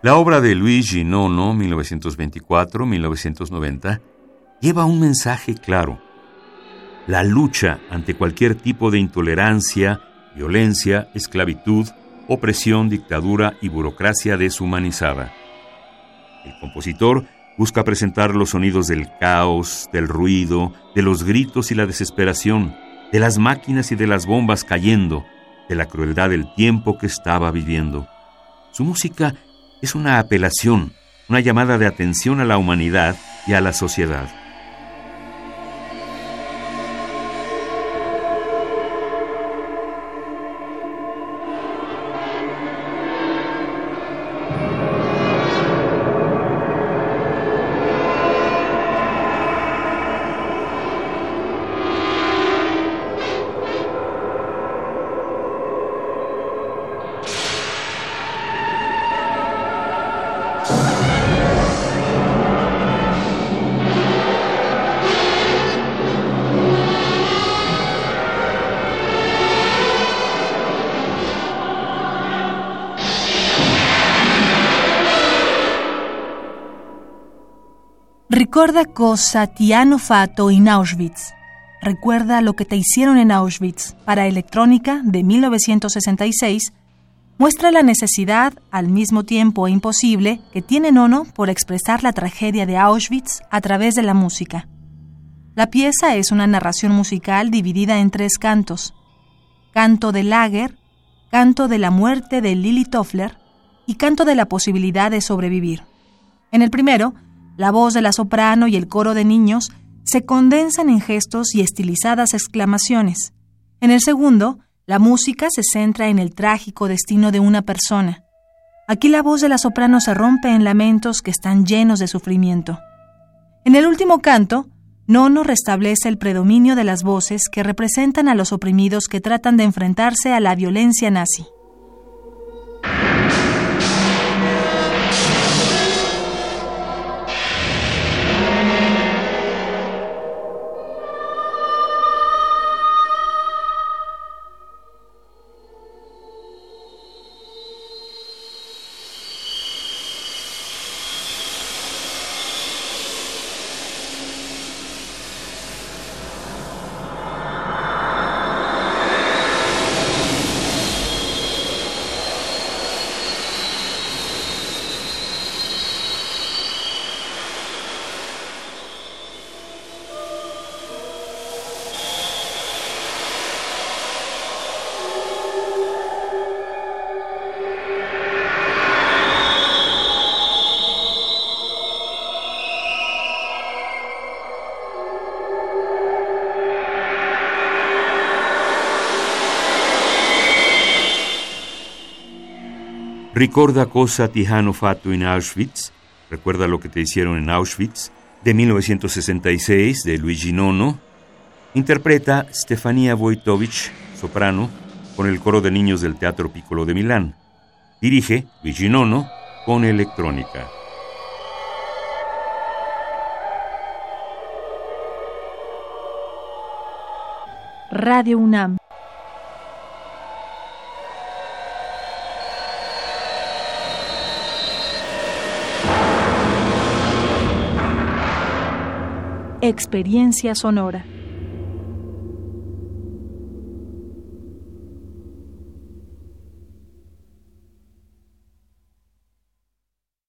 La obra de Luigi Nono, 1924-1990, lleva un mensaje claro. La lucha ante cualquier tipo de intolerancia, violencia, esclavitud, opresión, dictadura y burocracia deshumanizada. El compositor busca presentar los sonidos del caos, del ruido, de los gritos y la desesperación, de las máquinas y de las bombas cayendo, de la crueldad del tiempo que estaba viviendo. Su música es una apelación, una llamada de atención a la humanidad y a la sociedad. Recuerda cosa ti hanno fatto in Auschwitz. Recuerda lo que te hicieron en Auschwitz. Para Electrónica, de 1966, muestra la necesidad, al mismo tiempo imposible, que tiene Nono por expresar la tragedia de Auschwitz a través de la música. La pieza es una narración musical dividida en tres cantos. Canto del Lager, canto de la muerte de Lily Toffler y canto de la posibilidad de sobrevivir. En el primero, la voz de la soprano y el coro de niños se condensan en gestos y estilizadas exclamaciones. En el segundo, la música se centra en el trágico destino de una persona. Aquí la voz de la soprano se rompe en lamentos que están llenos de sufrimiento. En el último canto, Nono restablece el predominio de las voces que representan a los oprimidos que tratan de enfrentarse a la violencia nazi. Ricorda cosa ti hanno fatto in Auschwitz, recuerda lo que te hicieron en Auschwitz, de 1966, de Luigi Nono. Interpreta Stefania Wojtowicz, soprano, con el coro de niños del Teatro Piccolo de Milán. Dirige Luigi Nono con electrónica. Radio UNAM Experiencia Sonora.